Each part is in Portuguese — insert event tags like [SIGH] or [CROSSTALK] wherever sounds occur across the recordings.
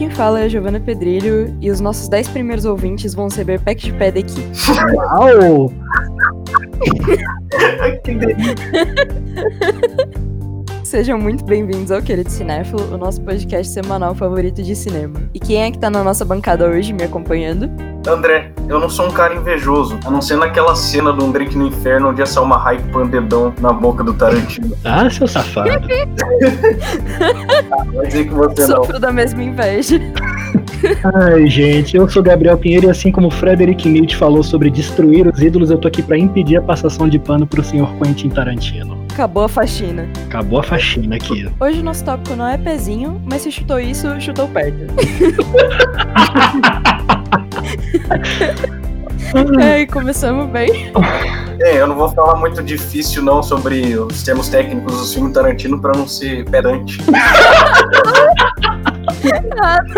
Quem fala é a Giovana Pedrilho e os nossos 10 primeiros ouvintes vão receber pack de pé daqui. Uau! [LAUGHS] que delícia. [LAUGHS] Sejam muito bem-vindos ao Querido Cinéfilo, o nosso podcast semanal favorito de cinema. E quem é que tá na nossa bancada hoje me acompanhando? André, eu não sou um cara invejoso, a não ser naquela cena do Um Drink no Inferno onde a Salma Hayek põe o dedão na boca do Tarantino. Ah, seu safado. [LAUGHS] Vai dizer que você não. Sofro da mesma inveja. Ai, gente, eu sou Gabriel Pinheiro e assim como o Frederick Nietzsche falou sobre destruir os ídolos, eu tô aqui pra impedir a passação de pano pro senhor Quentin Tarantino. Acabou a faxina. Acabou a faxina aqui. Hoje o nosso tópico não é pezinho, mas se chutou isso, chutou perto. [LAUGHS] É, e começamos bem. É, eu não vou falar muito difícil não sobre os termos técnicos do filme Tarantino pra não ser pedante. [LAUGHS]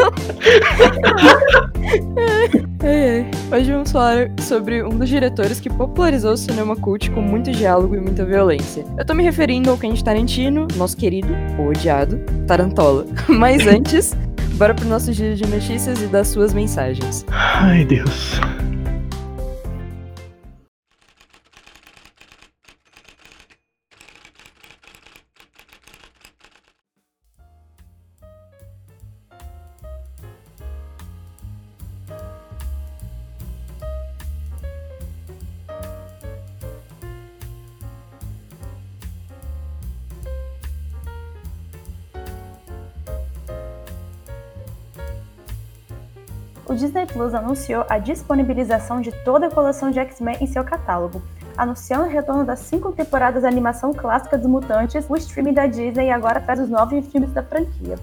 [LAUGHS] É, é. Hoje vamos falar sobre um dos diretores que popularizou o cinema cult com muito diálogo e muita violência. Eu tô me referindo ao Quentin Tarantino, nosso querido, ou odiado, Tarantola. [LAUGHS] Mas antes, bora pro nosso giro de notícias e das suas mensagens. Ai, Deus. Plus anunciou a disponibilização de toda a coleção de X-Men em seu catálogo, anunciando o retorno das cinco temporadas da animação clássica dos Mutantes, o streaming da Disney agora traz os nove filmes da franquia.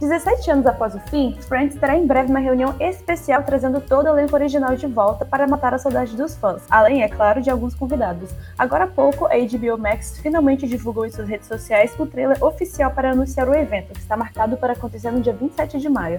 17 anos após o fim, Friends terá em breve uma reunião especial trazendo todo o elenco original de volta para matar a saudade dos fãs, além, é claro, de alguns convidados. Agora há pouco, a HBO Max finalmente divulgou em suas redes sociais o trailer oficial para anunciar o evento, que está marcado para acontecer no dia 27 de maio.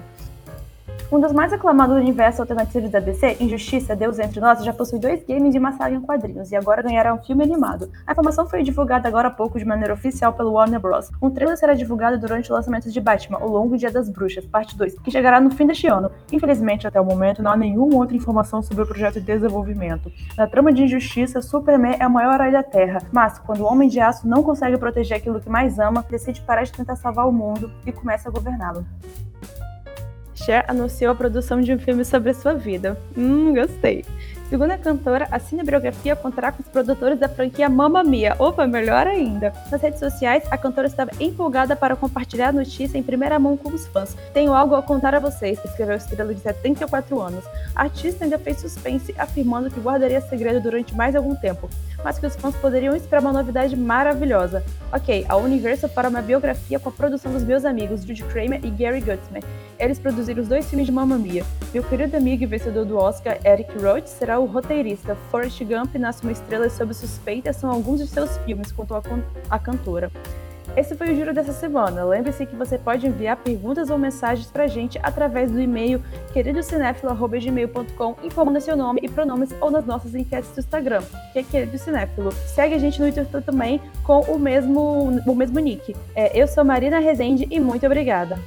Um dos mais aclamados do universo alternativo da DC, Injustiça, Deus Entre Nós, já possui dois games de uma saga em quadrinhos e agora ganhará um filme animado. A informação foi divulgada agora há pouco de maneira oficial pelo Warner Bros. Um trailer será divulgado durante o lançamento de Batman, O Longo Dia das Bruxas, parte 2, que chegará no fim deste ano. Infelizmente, até o momento, não há nenhuma outra informação sobre o projeto de desenvolvimento. Na trama de Injustiça, Superman é o maior herói da Terra, mas quando o Homem de Aço não consegue proteger aquilo que mais ama, decide parar de tentar salvar o mundo e começa a governá-lo. Cher anunciou a produção de um filme sobre sua vida. Hum, gostei. Segundo a cantora, a cinebiografia contará com os produtores da franquia Mamma Mia. Opa, melhor ainda! Nas redes sociais, a cantora estava empolgada para compartilhar a notícia em primeira mão com os fãs. Tenho algo a contar a vocês, escreveu a estrela de 74 anos. A artista ainda fez suspense, afirmando que guardaria segredo durante mais algum tempo, mas que os fãs poderiam esperar uma novidade maravilhosa. Ok, a Universal para uma biografia com a produção dos meus amigos Judy Kramer e Gary Gutzman. Eles produziram os dois filmes de Mamma Mia. Meu querido amigo e vencedor do Oscar, Eric Roth, será o roteirista. Forrest Gump nasce uma estrela sob suspeita são alguns de seus filmes, contou a, a cantora. Esse foi o Giro dessa semana. Lembre-se que você pode enviar perguntas ou mensagens pra gente através do e-mail queridocinéfilo.gmail.com informando seu nome e pronomes ou nas nossas enquetes do Instagram, que é Querido Cinéfilo. Segue a gente no Twitter também com o mesmo, o mesmo nick. É, eu sou Marina Rezende e muito obrigada.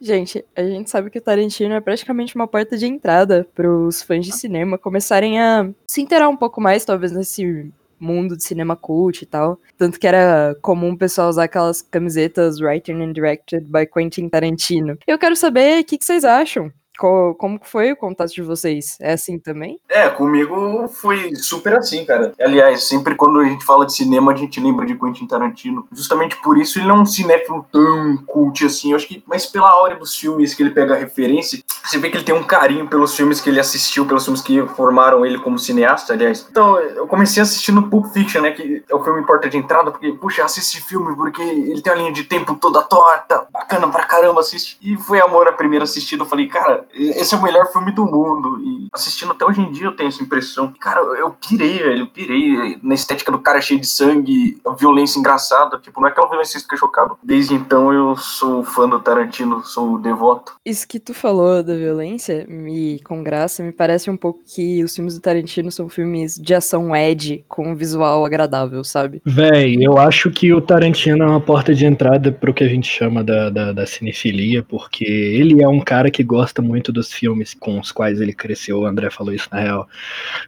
Gente, a gente sabe que o Tarantino é praticamente uma porta de entrada para os fãs de cinema começarem a se inteirar um pouco mais, talvez, nesse mundo de cinema cult e tal. Tanto que era comum o pessoal usar aquelas camisetas Written and Directed by Quentin Tarantino. Eu quero saber o que, que vocês acham. Co como foi o contato de vocês? É assim também? É, comigo foi super assim, cara. Aliás, sempre quando a gente fala de cinema, a gente lembra de Quentin Tarantino. Justamente por isso ele não é um cinéfilo tão cult assim. Eu acho que, mas pela hora dos filmes que ele pega a referência, você vê que ele tem um carinho pelos filmes que ele assistiu, pelos filmes que formaram ele como cineasta, aliás. Então, eu comecei assistindo Pulp Fiction, né, que é o filme porta de entrada, porque, puxa, assisti esse filme porque ele tem uma linha de tempo toda torta, bacana pra caramba, assiste. E foi amor à primeira assistida, eu falei, cara, esse é o melhor filme do mundo. E Assistindo até hoje em dia eu tenho essa impressão. Cara, eu pirei, velho, eu pirei na estética do cara cheio de sangue, a violência engraçada. Tipo, não é aquela violência que fica chocado. Desde então eu sou fã do Tarantino, sou devoto. Isso que tu falou da violência, me com graça, me parece um pouco que os filmes do Tarantino são filmes de ação ed com um visual agradável, sabe? Véi, eu acho que o Tarantino é uma porta de entrada pro que a gente chama da, da, da cinefilia, porque ele é um cara que gosta muito dos filmes com os quais ele cresceu, o André falou isso na real.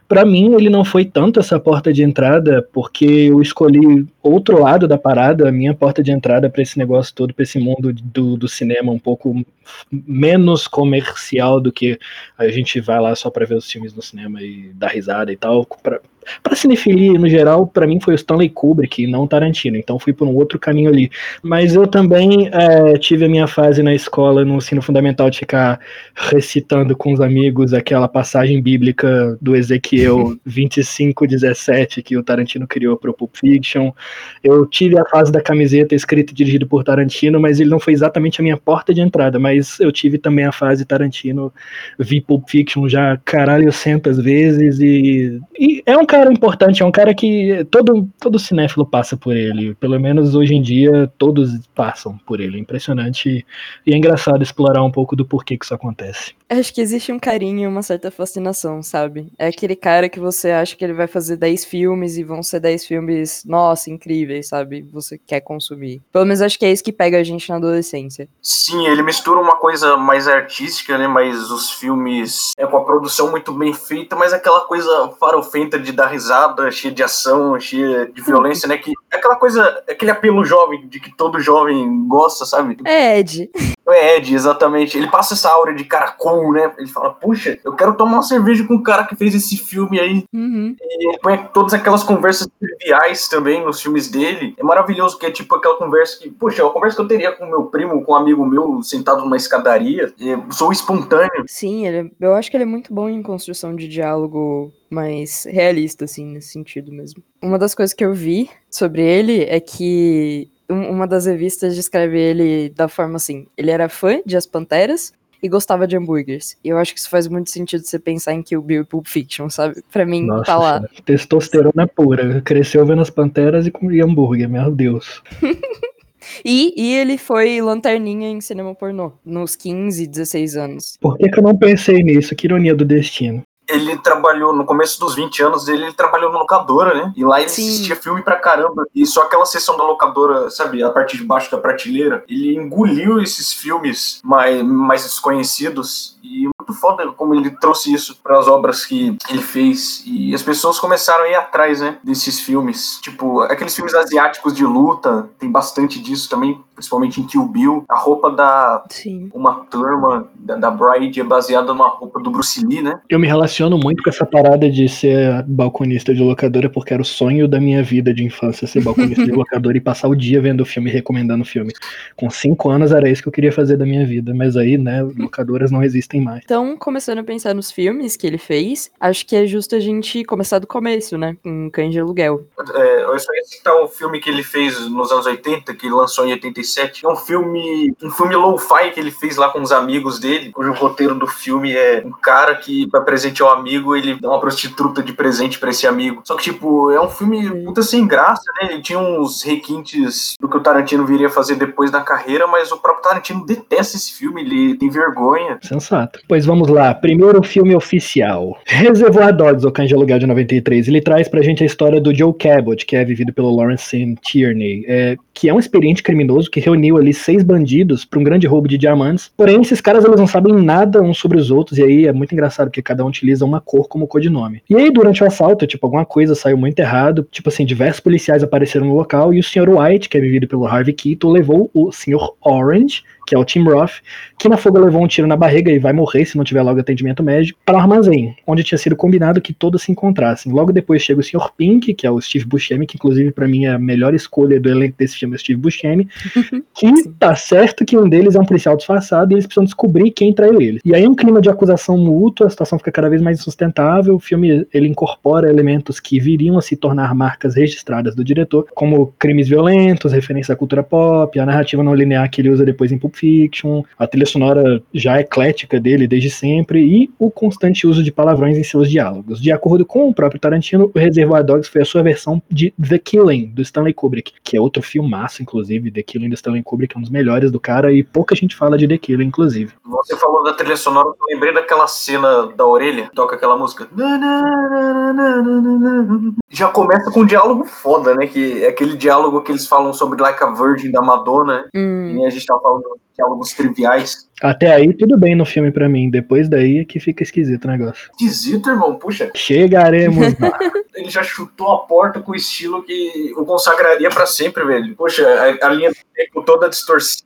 Para mim, ele não foi tanto essa porta de entrada, porque eu escolhi outro lado da parada, a minha porta de entrada para esse negócio todo, para esse mundo do, do cinema um pouco menos comercial do que a gente vai lá só para ver os filmes no cinema e dar risada e tal. Pra, para cinefilia, no geral, para mim foi o Stanley Kubrick não Tarantino, então fui por um outro caminho ali. Mas eu também é, tive a minha fase na escola, no ensino fundamental, de ficar recitando com os amigos aquela passagem bíblica do Ezequiel [LAUGHS] 25, 17, que o Tarantino criou para o Pulp Fiction. Eu tive a fase da camiseta escrita e dirigido por Tarantino, mas ele não foi exatamente a minha porta de entrada, mas eu tive também a fase Tarantino, vi Pulp Fiction já caralho centas vezes e, e é um cara importante, é um cara que todo, todo cinéfilo passa por ele. Pelo menos hoje em dia, todos passam por ele. É impressionante e é engraçado explorar um pouco do porquê que isso acontece. Acho que existe um carinho, uma certa fascinação, sabe? É aquele cara que você acha que ele vai fazer 10 filmes e vão ser 10 filmes, nossa, incríveis, sabe? Você quer consumir. Pelo menos acho que é isso que pega a gente na adolescência. Sim, ele mistura uma coisa mais artística, né? Mas os filmes é com a produção muito bem feita, mas aquela coisa farofenta de dar risada, cheia de ação, cheia de violência, né? Que é aquela coisa, aquele apelo jovem de que todo jovem gosta, sabe? É Ed. É Ed, exatamente. Ele passa essa aura de cara cool, né? Ele fala, puxa, eu quero tomar uma cerveja com o cara que fez esse filme aí. Uhum. E ele põe todas aquelas conversas triviais também nos filmes dele. É maravilhoso, que é tipo aquela conversa que, puxa, é uma conversa que eu teria com meu primo, com um amigo meu, sentado numa escadaria. Eu sou espontâneo. Sim, ele, é, eu acho que ele é muito bom em construção de diálogo mais realista, assim, nesse sentido mesmo. Uma das coisas que eu vi sobre ele é que uma das revistas descreve ele da forma assim: ele era fã de As Panteras e gostava de hambúrgueres. E eu acho que isso faz muito sentido você pensar em Kill Bill e Pulp Fiction, sabe? Pra mim, Nossa, tá lá. Cara, testosterona pura. Cresceu vendo As Panteras e comia hambúrguer, meu Deus. [LAUGHS] E, e, ele foi lanterninha em cinema pornô, nos 15, 16 anos. Por que, que eu não pensei nisso? Que ironia do destino ele trabalhou, no começo dos 20 anos dele, ele trabalhou na locadora, né? E lá ele Sim. assistia filme pra caramba. E só aquela sessão da locadora, sabe, a parte de baixo da prateleira, ele engoliu esses filmes mais, mais desconhecidos. E muito foda como ele trouxe isso para as obras que ele fez. E as pessoas começaram a ir atrás, né, desses filmes. Tipo, aqueles filmes asiáticos de luta, tem bastante disso também, principalmente em Kill Bill. A roupa da Sim. uma turma da, da Bride é baseada numa roupa do Bruce Lee, né? Eu me relaciono muito com essa parada de ser balconista de locadora, porque era o sonho da minha vida de infância ser balconista de [LAUGHS] locadora e passar o dia vendo o filme e recomendando o filme. Com cinco anos era isso que eu queria fazer da minha vida, mas aí, né, locadoras não existem mais. Então, começando a pensar nos filmes que ele fez, acho que é justo a gente começar do começo, né? Em Cães de Aluguel. É, eu só ia citar um filme que ele fez nos anos 80, que lançou em 87. É um filme, um filme low-fi que ele fez lá com os amigos dele, cujo roteiro do filme é um cara que, pra presentear um amigo, ele dá uma prostituta de presente para esse amigo. Só que, tipo, é um filme puta sem graça, né? Ele tinha uns requintes do que o Tarantino viria fazer depois da carreira, mas o próprio Tarantino detesta esse filme, ele tem vergonha. Sensato. Pois vamos lá, primeiro filme oficial. Reservoir Dogs, o Cães de Aluguel de 93. Ele traz pra gente a história do Joe Cabot, que é vivido pelo Lawrence Tierney, é, que é um experiente criminoso que reuniu ali seis bandidos para um grande roubo de diamantes. Porém, esses caras eles não sabem nada uns sobre os outros, e aí é muito engraçado porque cada um utiliza uma cor como codinome. E aí, durante o assalto, tipo, alguma coisa saiu muito errado, tipo assim, diversos policiais apareceram no local e o Sr. White, que é vivido pelo Harvey Keitel, levou o Sr. Orange, que é o Tim Roth, que na fuga levou um tiro na barriga e vai morrer se não tiver logo atendimento médico, para o armazém, onde tinha sido combinado que todos se encontrassem. Logo depois chega o Sr. Pink, que é o Steve Buscemi, que inclusive para mim é a melhor escolha do elenco desse filme, é o Steve Buscemi, [LAUGHS] que tá certo que um deles é um policial disfarçado e eles precisam descobrir quem traiu eles. E aí um clima de acusação mútua, a situação fica cada vez mais insustentável, o filme ele incorpora elementos que viriam a se tornar marcas registradas do diretor, como crimes violentos, referência à cultura pop, a narrativa não linear que ele usa depois em Pulp Fiction, a trilha sonora já eclética dele, desde desde sempre e o constante uso de palavrões em seus diálogos. De acordo com o próprio Tarantino, o Reservoir Dogs foi a sua versão de The Killing, do Stanley Kubrick, que é outro filmaço, inclusive. The Killing do Stanley Kubrick é um dos melhores do cara e pouca gente fala de The Killing, inclusive. Você falou da trilha sonora, eu lembrei daquela cena da orelha, toca aquela música. Já começa com um diálogo foda, né? Que é aquele diálogo que eles falam sobre Like a Virgin da Madonna. Hum. E a gente tava falando diálogos triviais. Até aí tudo bem no filme pra mim, depois daí é que fica esquisito o negócio. Esquisito, irmão. Puxa, Chegaremos lá. [LAUGHS] ele já chutou a porta com o estilo que o consagraria pra sempre, velho. Poxa, a, a linha do tempo toda distorcida,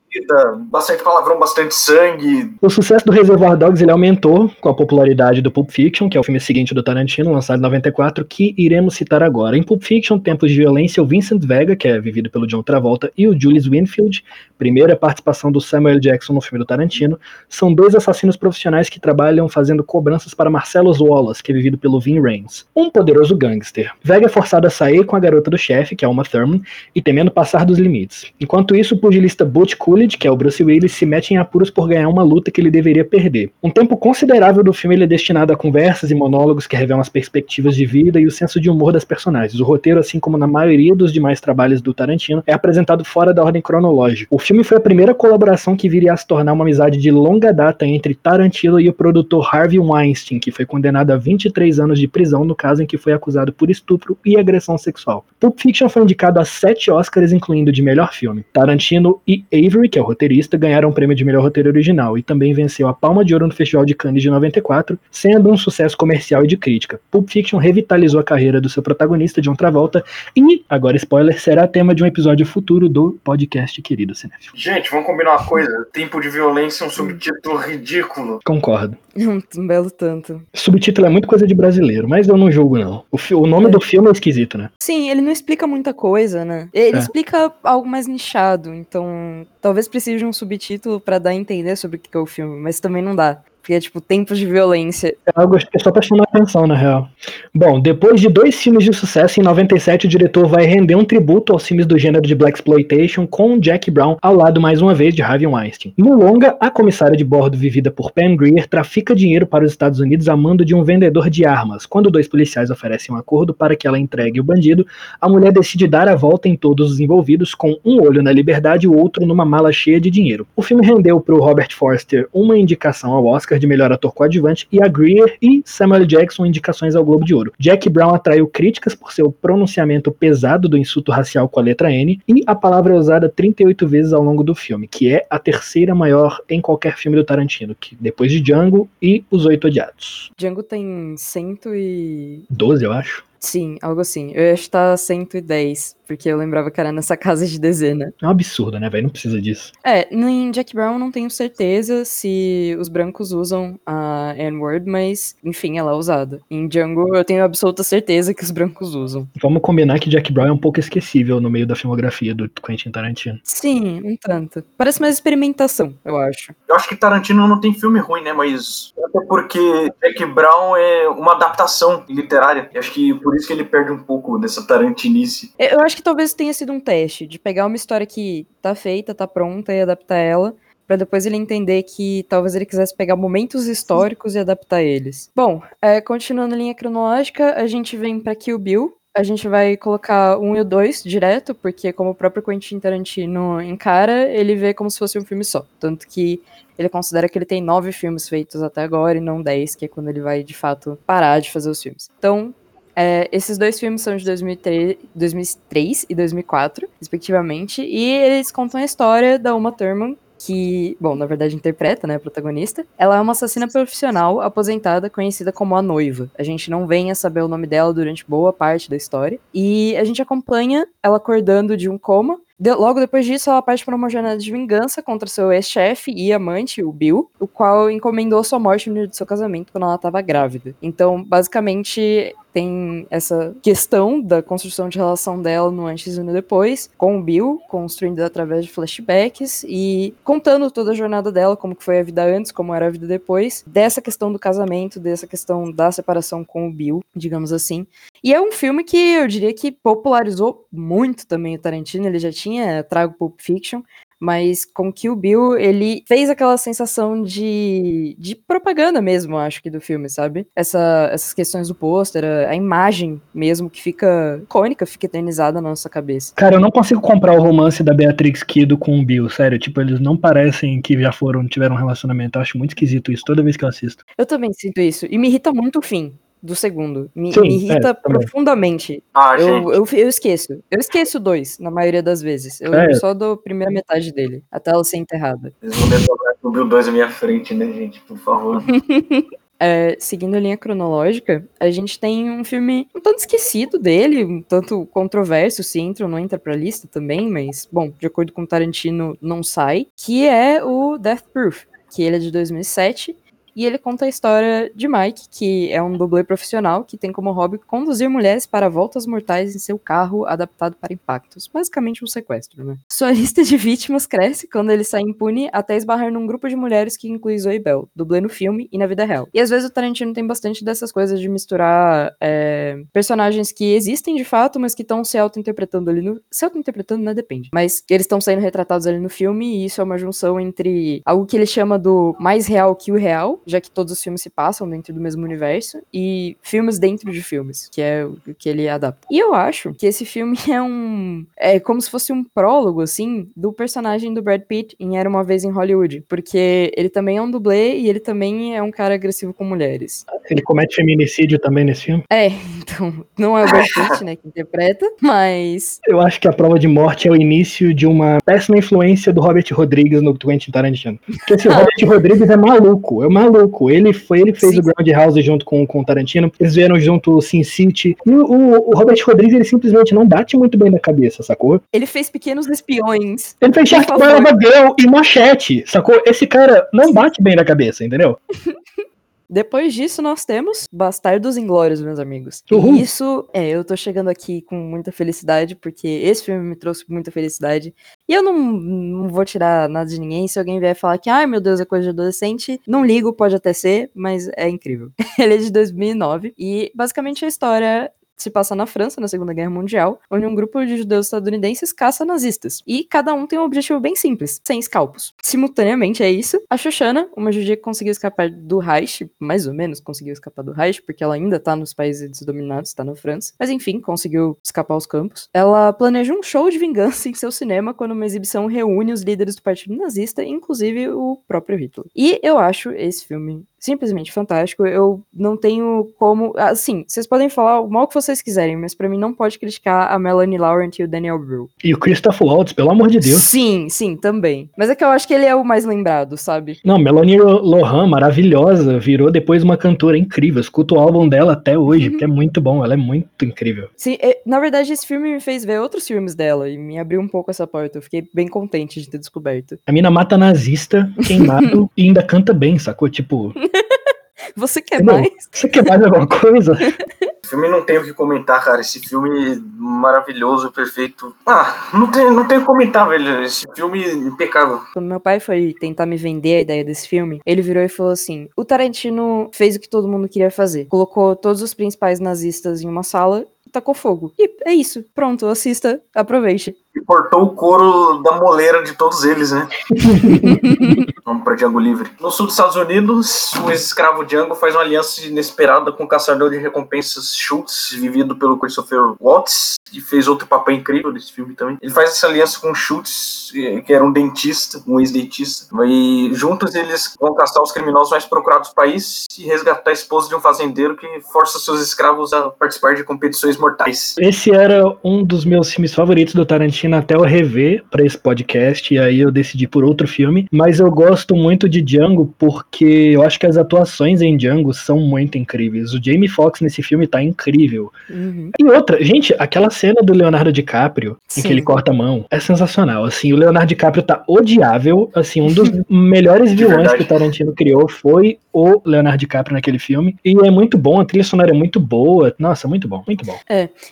bastante palavrão, bastante sangue. O sucesso do Reservoir Dogs ele aumentou com a popularidade do Pulp Fiction, que é o filme seguinte do Tarantino, lançado em 94, que iremos citar agora. Em Pulp Fiction, Tempos de Violência, o Vincent Vega, que é vivido pelo John Travolta, e o Julius Winfield, primeira participação do Samuel Jackson no filme do Tarantino, são dois assassinos profissionais que trabalham fazendo cobranças para Marcellus Wallace, que é vivido pelo Vin Rames, um poderoso gangster. Vega é forçado a sair com a garota do chefe, que é Uma Thurman, e temendo passar dos limites. Enquanto isso, o pugilista Butch Coolidge, que é o Bruce Willis, se mete em apuros por ganhar uma luta que ele deveria perder. Um tempo considerável do filme ele é destinado a conversas e monólogos que revelam as perspectivas de vida e o senso de humor das personagens. O roteiro, assim como na maioria dos demais trabalhos do Tarantino, é apresentado fora da ordem cronológica. O filme foi a primeira colaboração que viria a se tornar uma amizade de longa data entre Tarantino e o produtor Harvey Weinstein, que foi condenado a 23 anos de prisão no caso em que foi acusado por estupro e agressão sexual. Pulp Fiction foi indicado a sete Oscars, incluindo de melhor filme. Tarantino e Avery, que é o roteirista, ganharam o prêmio de melhor roteiro original e também venceu a Palma de Ouro no Festival de Cannes de 94, sendo um sucesso comercial e de crítica. Pulp Fiction revitalizou a carreira do seu protagonista, John Travolta, e, agora spoiler, será tema de um episódio futuro do podcast Querido Cinefilo. Gente, vamos combinar uma coisa. Tempo de violência é um subtítulo ridículo. Concordo. Um, [LAUGHS] um belo tanto. Subtítulo é muito coisa de brasileiro, mas eu não julgo, não. O, o nome É. do filme é esquisito, né? Sim, ele não explica muita coisa, né? Ele É. explica algo mais nichado, então talvez precise de um subtítulo pra dar a entender sobre o que é o filme, mas também não dá. É tipo tempos de violência. É algo que só pra chamar atenção, na real. Bom, depois de dois filmes de sucesso, em 97 o diretor vai render um tributo aos filmes do gênero de Black Exploitation com Jack Brown ao lado mais uma vez de Harvey Weinstein. No longa, a comissária de bordo vivida por Pam Grier trafica dinheiro para os Estados Unidos a mando de um vendedor de armas. Quando dois policiais oferecem um acordo para que ela entregue o bandido, a mulher decide dar a volta em todos os envolvidos com um olho na liberdade e o outro numa mala cheia de dinheiro. O filme rendeu para o Robert Forster uma indicação ao Oscar de melhor ator coadjuvante e a Greer e Samuel Jackson indicações ao Globo de Ouro. Jack Brown atraiu críticas por seu pronunciamento pesado do insulto racial com a letra N e a palavra é usada 38 vezes ao longo do filme, que é a terceira maior em qualquer filme do Tarantino, que depois de Django e Os Oito Odiados. Django tem cento e... 12, eu acho. Sim, algo assim. Eu acho que tá 110, porque eu lembrava que era nessa [LAUGHS] casa de dezena. É um absurdo, né, velho? Não precisa disso. É, em Jack Brown eu não tenho certeza se os brancos usam a N-word, mas enfim, ela é usada. Em Django eu tenho absoluta certeza que os brancos usam. Vamos combinar que Jack Brown é um pouco esquecível no meio da filmografia do Quentin Tarantino. Sim, um tanto. Parece mais experimentação, eu acho. Eu acho que Tarantino não tem filme ruim, né? Mas até porque Jack Brown é uma adaptação literária. E acho que por isso que ele perde um pouco dessa tarantinice. Eu eu acho que talvez tenha sido um teste de pegar uma história que tá feita, tá pronta e adaptar ela, pra depois ele entender que talvez ele quisesse pegar momentos históricos e adaptar eles. Bom, é, continuando a linha cronológica, a gente vem pra Kill Bill. A gente vai colocar um e o dois direto, porque como o próprio Quentin Tarantino encara, ele vê como se fosse um filme só. Tanto que ele considera que ele tem nove filmes feitos até agora e não dez, que é quando ele vai de fato parar de fazer os filmes. Então, é, esses dois filmes são de 2003, 2003 e 2004, respectivamente, e eles contam a história da Uma Thurman, que, bom, na verdade interpreta, né, a protagonista. Ela é uma assassina profissional aposentada, conhecida como a Noiva. A gente não vem a saber o nome dela durante boa parte da história, e a gente acompanha ela acordando de um coma. De- logo depois disso, ela parte para uma jornada de vingança contra seu ex-chefe e amante, o Bill, o qual encomendou sua morte no dia do seu casamento quando ela estava grávida. Então, basicamente, tem essa questão da construção de relação dela no antes e no depois, com o Bill, construindo através de flashbacks e contando toda a jornada dela, como que foi a vida antes, como era a vida depois, dessa questão do casamento, dessa questão da separação com o Bill, digamos assim. E é um filme que eu diria que popularizou muito também o Tarantino, ele já tinha trago Pulp Fiction, Mas com Kill Bill, ele fez aquela sensação de, de propaganda mesmo, acho que, do filme, sabe? Essa, essas questões do pôster, a, a imagem mesmo, que fica icônica, fica eternizada na nossa cabeça. Cara, eu não consigo comprar o romance da Beatrix Kido com o Bill, sério. Tipo, eles não parecem que já foram, tiveram um relacionamento. Eu acho muito esquisito isso toda vez que eu assisto. Eu também sinto isso. E me irrita muito o fim do segundo. Me, Sim, me irrita é, profundamente. Ah, Eu, eu, eu esqueço. Eu esqueço dois, na maioria das vezes. Eu É. lembro só da primeira metade dele, até ela ser enterrada. Vocês vão demorar com o 2 à minha frente, né, gente? Por favor. [LAUGHS] É, seguindo a linha cronológica, a gente tem um filme um tanto esquecido dele, um tanto controverso, se entra ou não entra pra lista também, mas, bom, de acordo com Tarantino, não sai, que é o Death Proof, que ele é de 2007, e ele conta a história de Mike, que é um dublê profissional que tem como hobby conduzir mulheres para voltas mortais em seu carro adaptado para impactos. Basicamente um sequestro, né? Sua [LAUGHS] lista de vítimas cresce quando ele sai impune até esbarrar num grupo de mulheres que inclui Zoe Bell, dublê no filme e na vida real. E às vezes o Tarantino tem bastante dessas coisas de misturar é, personagens que existem de fato, mas que estão se auto-interpretando ali no. Se auto-interpretando, né? Depende. Mas eles estão sendo retratados ali no filme, e isso é uma junção entre algo que ele chama do mais real que o real, já que todos os filmes se passam dentro do mesmo universo, e filmes dentro de filmes, que é o que ele adapta. E eu acho que esse filme [LAUGHS] é um. É como se fosse um prólogo, assim, do personagem do Brad Pitt em Era uma Vez em Hollywood. Porque ele também é um dublê e ele também é um cara agressivo com mulheres. Ele comete feminicídio também nesse filme. É, [LAUGHS] então, não é o Brad Pitt, né, que interpreta, mas. Eu acho que a prova de morte é o início de uma péssima influência do Robert Rodrigues no Quentin Tarantino. Porque esse Robert Rodrigues é maluco, é maluco. Ele foi, ele fez Sim. o Groundhouse junto com, com o Tarantino, eles vieram junto o Sin City. E o, o- o Robert Rodrigues, ele simplesmente não bate muito bem da cabeça, sacou? Ele fez pequenos espiões. Ele fez Por Shark favor. Boy of a Girl e Machete, sacou? Esse cara não bate bem da cabeça, entendeu? [LAUGHS] Depois disso, nós temos Bastardos Inglórios, meus amigos. Uhul. E isso, é, eu tô chegando aqui com muita felicidade, porque esse filme me trouxe muita felicidade. E eu não, não vou tirar nada de ninguém. Se alguém vier falar que, ai meu Deus, é coisa de adolescente, não ligo, pode até ser, mas é incrível. [LAUGHS] Ele é de 2009 e basicamente a história se passa na França, na Segunda Guerra Mundial, onde um grupo de judeus estadunidenses caça nazistas. E cada um tem um objetivo bem simples, sem escalpos. Simultaneamente é isso, a Shoshana, uma judia que conseguiu escapar do Reich, mais ou menos conseguiu escapar do Reich, porque ela ainda tá nos países dominados, tá na França. Mas enfim, conseguiu escapar aos campos. Ela planeja um show de vingança em seu cinema quando uma exibição reúne os líderes do partido nazista, inclusive o próprio Hitler. E eu acho esse filme simplesmente fantástico. Eu não tenho como. Assim, vocês podem falar o mal que vocês quiserem, mas pra mim não pode criticar a Melanie Laurent e o Daniel Bru. E o Christoph Waltz, pelo amor de Deus. Sim, sim, também. Mas é que eu acho que ele é o mais lembrado, sabe? Não, Melanie Lohan, maravilhosa, virou depois uma cantora incrível. Escuto o álbum dela até hoje, porque é muito bom, ela é muito incrível. Sim, é- na verdade, esse filme me fez ver outros filmes dela e me abriu um pouco essa porta. Eu fiquei bem contente de ter descoberto. A mina mata nazista, queimado, [LAUGHS] e ainda canta bem, sacou? Tipo, [LAUGHS] Você quer Não. mais? você quer mais alguma coisa? [LAUGHS] O filme não tem o que comentar, cara. Esse filme maravilhoso, perfeito. Ah, não tem, não tem o que comentar, velho. Esse filme impecável. Quando meu pai foi tentar me vender a ideia desse filme, ele virou e falou assim: o Tarantino fez o que todo mundo queria fazer. Colocou todos os principais nazistas em uma sala e tacou fogo. E é isso. Pronto, assista, aproveite. E cortou o couro da moleira de todos eles, né? [LAUGHS] Vamos pra Django Livre. No sul dos Estados Unidos, o ex-escravo Django faz uma aliança inesperada com o caçador de recompensas Schultz, vivido pelo Christopher Waltz, que fez outro papel incrível nesse filme também. Ele faz essa aliança com o Schultz, eh, que era um dentista, um ex-dentista. E juntos eles vão caçar os criminosos mais procurados do país e resgatar a esposa de um fazendeiro que força seus escravos a participar de competições mortais. Esse era um dos meus filmes favoritos do Tarantino até eu rever pra esse podcast, e aí eu decidi por outro filme. Mas eu gosto muito de Django porque eu acho que as atuações em Django são muito incríveis. O Jamie Foxx nesse filme tá incrível. Uhum. E outra, gente, aquela cena do Leonardo DiCaprio, em Sim. que ele corta a mão, é sensacional. Assim, o Leonardo DiCaprio tá odiável. Assim, um dos [LAUGHS] melhores vilões que o Tarantino criou foi o Leonardo DiCaprio naquele filme. E é muito bom, a trilha sonora é muito boa. Nossa, muito bom, muito bom.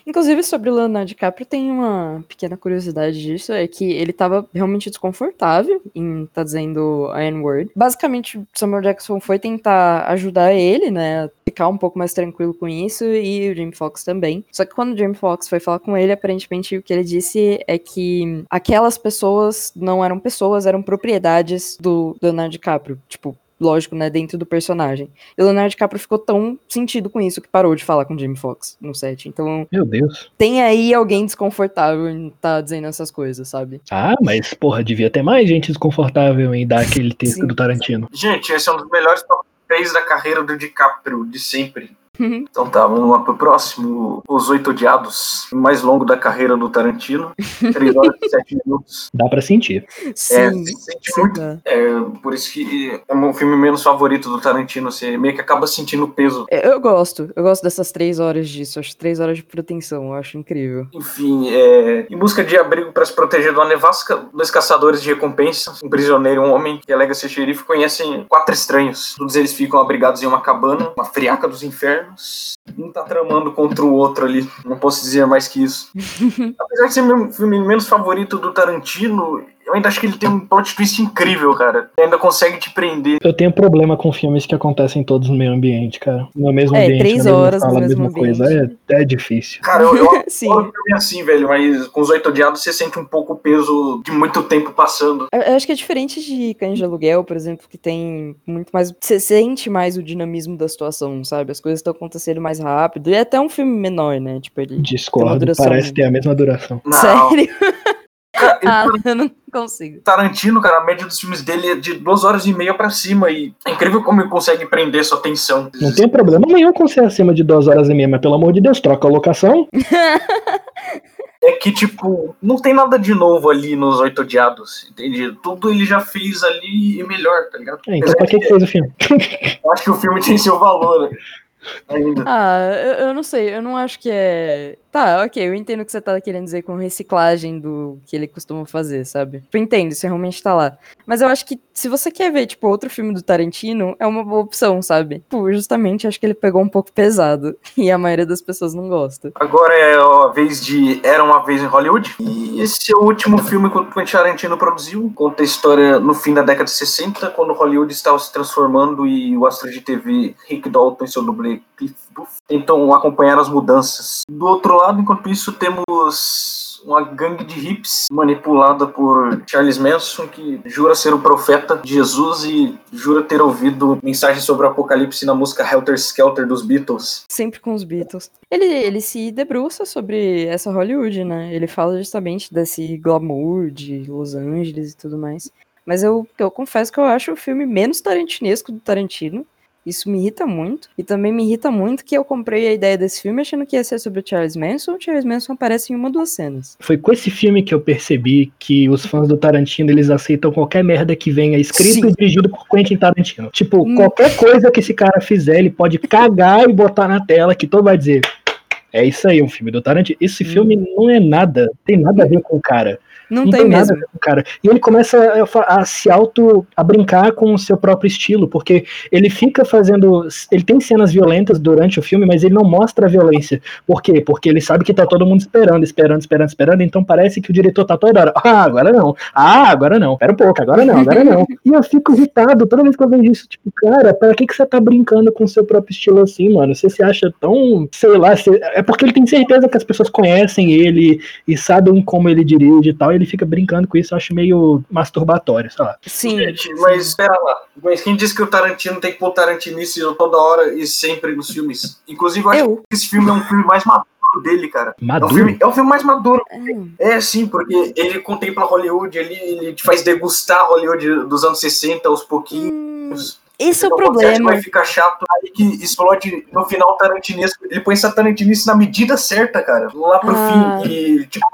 Inclusive, sobre o Leonardo DiCaprio, tem uma pequena curiosidade disso, é que ele tava realmente desconfortável em tá dizendo a N-word. Basicamente, Samuel Jackson foi tentar ajudar ele, né, ficar um pouco mais tranquilo com isso e o Jim Fox também. Só que quando o Jim Fox foi falar com ele, aparentemente o que ele disse é que aquelas pessoas não eram pessoas, eram propriedades do Leonardo DiCaprio. Tipo, lógico, né, dentro do personagem. E o Leonardo DiCaprio ficou tão sentido com isso que parou de falar com o Jamie Foxx no set. Então, Meu Deus. tem aí alguém desconfortável em tá dizendo essas coisas, sabe? Ah, mas, porra, devia ter mais gente desconfortável em dar aquele texto Sim. do Tarantino. Gente, esse é um dos melhores top 3 da carreira do DiCaprio, de sempre. Então tá, vamos lá pro próximo. Os Oito Odiados, mais longo da carreira do Tarantino. [LAUGHS] 3 horas e 7 minutos. Dá pra sentir. Sim. se sente sim, muito. dá. É, por isso que é o filme menos favorito do Tarantino. Você meio que acaba sentindo o peso. É, Eu gosto, eu gosto dessas três horas disso. Acho três horas de proteção, eu acho incrível. Enfim, é, em busca de abrigo para se proteger de uma nevasca, dois caçadores de recompensas, um prisioneiro e um homem que alega ser xerife, conhecem quatro estranhos. Todos eles ficam abrigados em uma cabana, uma friaca dos infernos. Um tá tramando contra o outro ali. Não posso dizer mais que isso. [LAUGHS] Apesar de ser meu filme menos favorito do Tarantino, eu ainda acho que ele tem um plot twist incrível, cara. Ele ainda consegue te prender. Eu tenho problema com filmes que acontecem todos no meio ambiente, cara. No mesmo É, ambiente, três na mesma horas no sala, mesmo mesma coisa. ambiente. É, é difícil. Cara, eu, eu [LAUGHS] Sim. filme assim, velho, mas com os Oito Odiados você sente um pouco o peso de muito tempo passando. Eu eu acho que é diferente de Cães de Aluguel, por exemplo, que tem muito mais. Você sente mais o dinamismo da situação, sabe? As coisas estão acontecendo mais rápido. E é até um filme menor, né? Tipo, ele. Discordo, duração- parece ter a mesma duração. Não. Sério? Cara, ele- Ah, eu não consigo. Tarantino, cara, a média dos filmes dele é de duas horas e meia pra cima. E é incrível como ele consegue prender sua atenção. Não tem problema nenhum com ser acima de duas horas e meia, mas pelo amor de Deus, troca a locação. É que, tipo, não tem nada de novo ali nos Oito Odiados, entende? Tudo ele já fez ali e melhor, tá ligado? É, então pra que que fez o filme? [LAUGHS] Eu acho que o filme tem seu valor ainda. Ah, eu, eu não sei, eu não acho que é. Tá, ok, eu entendo o que você tá querendo dizer com reciclagem do que ele costuma fazer, sabe? Eu entendo, isso realmente tá lá. Mas eu acho que se você quer ver, tipo, outro filme do Tarantino, é uma boa opção, sabe? Pô, justamente acho que ele pegou um pouco pesado. [LAUGHS] E a maioria das pessoas não gosta. Agora é a vez de Era Uma Vez em Hollywood. E esse é o último filme que o Quentin Tarantino produziu. Conta a história no fim da década de 60, quando Hollywood estava se transformando e o astro de TV Rick Dalton e seu dublê Cliff tentam acompanhar as mudanças. Do outro lado, enquanto isso, temos uma gangue de hips manipulada por Charles Manson, que jura ser o profeta de Jesus e jura ter ouvido mensagens sobre o apocalipse na música Helter Skelter dos Beatles. Sempre com os Beatles. Ele, ele se debruça sobre essa Hollywood, né? Ele fala justamente desse glamour de Los Angeles e tudo mais. Mas eu, eu confesso que eu acho o filme menos tarantinesco do Tarantino. Isso me irrita muito. E também me irrita muito que eu comprei a ideia desse filme achando que ia ser sobre o Charles Manson. O Charles Manson aparece em uma ou duas cenas. Foi com esse filme que eu percebi que os fãs do Tarantino, eles aceitam qualquer merda que venha escrito Sim. e dirigido por Quentin Tarantino. Tipo, Hum. qualquer coisa que esse cara fizer, ele pode cagar e botar na tela que todo vai dizer. É isso aí, um filme do Tarantino. Esse Hum. filme não é nada, tem nada a ver com o cara. Não, Não tem, tem nada mesmo. a ver com o cara. E ele começa a, a se auto. a brincar com o seu próprio estilo, porque ele fica fazendo. Ele tem cenas violentas durante o filme, mas ele não mostra a violência. Por quê? Porque ele sabe que tá todo mundo esperando, esperando, esperando, esperando. Então parece que o diretor tá toda hora. Ah, agora não. Ah, agora não. Pera um pouco, agora não, agora não. [LAUGHS] e eu fico irritado toda vez que eu vejo isso. Tipo, cara, para que, que você tá brincando com o seu próprio estilo assim, mano? Você se acha tão. sei lá. você- É porque ele tem certeza que as pessoas conhecem ele e sabem como ele dirige e tal. Ele fica brincando com isso. Eu acho meio masturbatório, sei lá. Sim. Gente, mas espera lá. Mas quem disse que o Tarantino tem que pôr Tarantinice toda hora e sempre nos filmes? Inclusive, eu acho Eu. que esse filme é um filme mais maduro dele, cara. É Maduro. filme, é um filme mais maduro. É. É, sim, porque ele contempla Hollywood, ele, ele te faz degustar Hollywood dos anos 60 aos Hum, pouquinhos. esse é o Então, problema. Vai ficar chato, aí que explode no final tarantinesco. Ele põe essa tarantinice na medida certa, cara. Lá pro Ah. fim. E, tipo,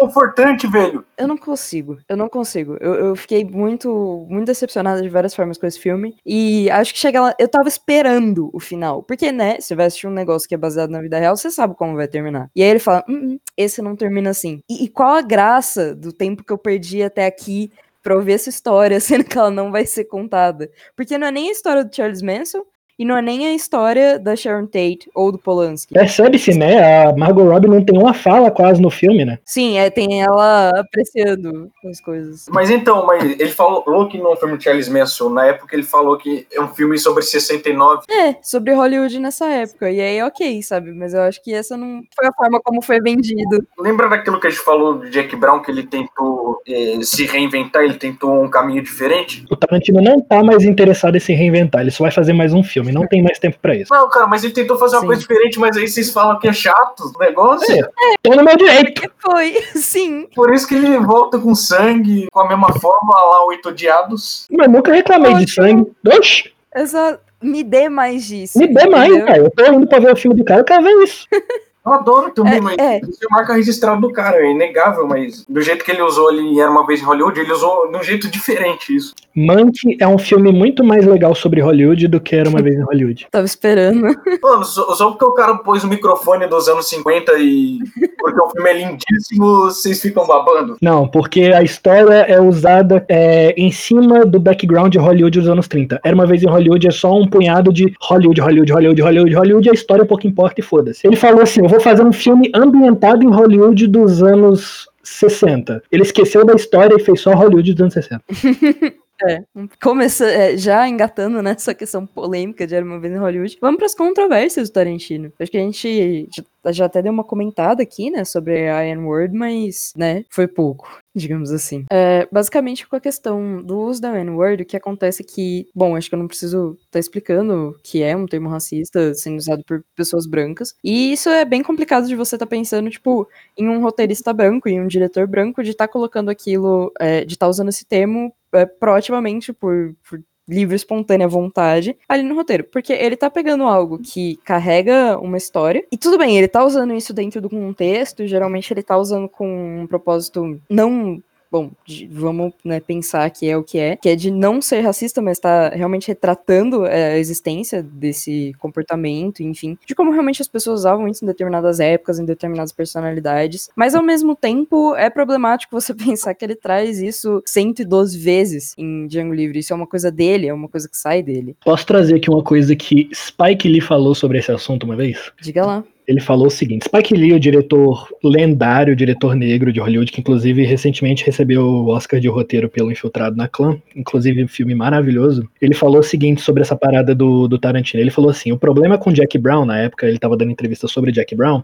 é confortante, velho. Eu não consigo, eu não consigo. Eu, eu fiquei muito, muito decepcionada de várias formas com esse filme. E acho que chega lá. Eu tava esperando o final. Porque, né, se vai assistir um negócio que é baseado na vida real, você sabe como vai terminar. E aí ele fala: "Hum, hum, esse não termina assim. E, e qual a graça do tempo que eu perdi até aqui pra ouvir essa história, [LAUGHS] sendo que ela não vai ser contada? Porque não é nem a história do Charles Manson. E não é nem a história da Sharon Tate ou do Polanski. Percebe-se, né? A Margot Robbie não tem uma fala quase no filme, né? Sim, é, tem ela apreciando as coisas. Mas então, mas ele falou que não é um filme Charles Manson. Na época ele falou que é um filme sobre 69. É, sobre Hollywood nessa época. E aí, ok, sabe? Mas eu acho que essa não foi a forma como foi vendido. Lembra daquilo que a gente falou de Jack Brown, que ele tentou eh, se reinventar, ele tentou um caminho diferente? O Tarantino não tá mais interessado em se reinventar, ele só vai fazer mais um filme, não tem mais tempo pra isso. Não, cara, mas ele tentou fazer uma Sim. coisa diferente, mas aí vocês falam que é chato o negócio. É. Tô no meu direito. [LAUGHS] Foi, sim. Por isso que ele volta com sangue, com a mesma forma lá, oito odiados. Mas nunca reclamei de sangue. Oxi, Essa. Me dê mais disso. me dê mais, entendeu? cara. Eu tô indo pra ver o filme do cara, eu quero ver isso. [LAUGHS] Eu adoro também, É, mas é. isso é marca registrada do cara, é inegável, mas do jeito que ele usou ali em Era Uma Vez em Hollywood, ele usou de um jeito diferente isso. Mank é um filme muito mais legal sobre Hollywood do que era uma vez em Hollywood. [LAUGHS] Tava esperando. Mano, só, só porque o cara pôs o microfone dos anos 50 e porque o filme é lindíssimo, vocês ficam babando. Não, porque a história é usada é, em cima do background de Hollywood dos anos 30. Era uma vez em Hollywood, é só um punhado de Hollywood, Hollywood, Hollywood, Hollywood, Hollywood, e a história pouco importa e foda-se. Ele falou assim: eu vou fazer um filme ambientado em Hollywood dos anos 60. Ele esqueceu da história e fez só Hollywood dos anos 60. [LAUGHS] É, começa, é, já engatando nessa questão polêmica de Era uma vez em Hollywood, vamos para as controvérsias do Tarantino. Acho que a gente já, até deu uma comentada aqui, né, sobre a Iron Word, mas, né, foi pouco, [LAUGHS] digamos assim. É, basicamente, com a questão do uso da N-word, o que acontece é que, bom, acho que eu não preciso estar explicando que é um termo racista sendo usado por pessoas brancas, e isso é bem complicado de você estar pensando, tipo, em um roteirista branco e um diretor branco de estar colocando aquilo, é, de estar usando esse termo é, proativamente por, por livre, espontânea vontade ali no roteiro. Porque ele tá pegando algo que carrega uma história. E tudo bem, ele tá usando isso dentro do contexto. Geralmente ele tá usando com um propósito não. Bom, de- vamos né, pensar que é o que é, que é de não ser racista, mas tá realmente retratando é, a existência desse comportamento, enfim, de como realmente as pessoas usavam isso em determinadas épocas, em determinadas personalidades. Mas ao mesmo tempo, é problemático [LAUGHS] você pensar que ele traz isso 112 vezes em Django Livre. Isso é uma coisa dele, é uma coisa que sai dele. Posso trazer aqui uma coisa que Spike Lee falou sobre esse assunto uma vez? Diga lá. Ele falou o seguinte: Spike Lee, o diretor lendário, diretor negro de Hollywood, que inclusive recentemente recebeu o Oscar de roteiro pelo Infiltrado na Clã, inclusive um filme maravilhoso. Ele falou o seguinte sobre essa parada do, do Tarantino. Ele falou assim: o problema com Jack Brown, na época ele estava dando entrevista sobre Jack Brown,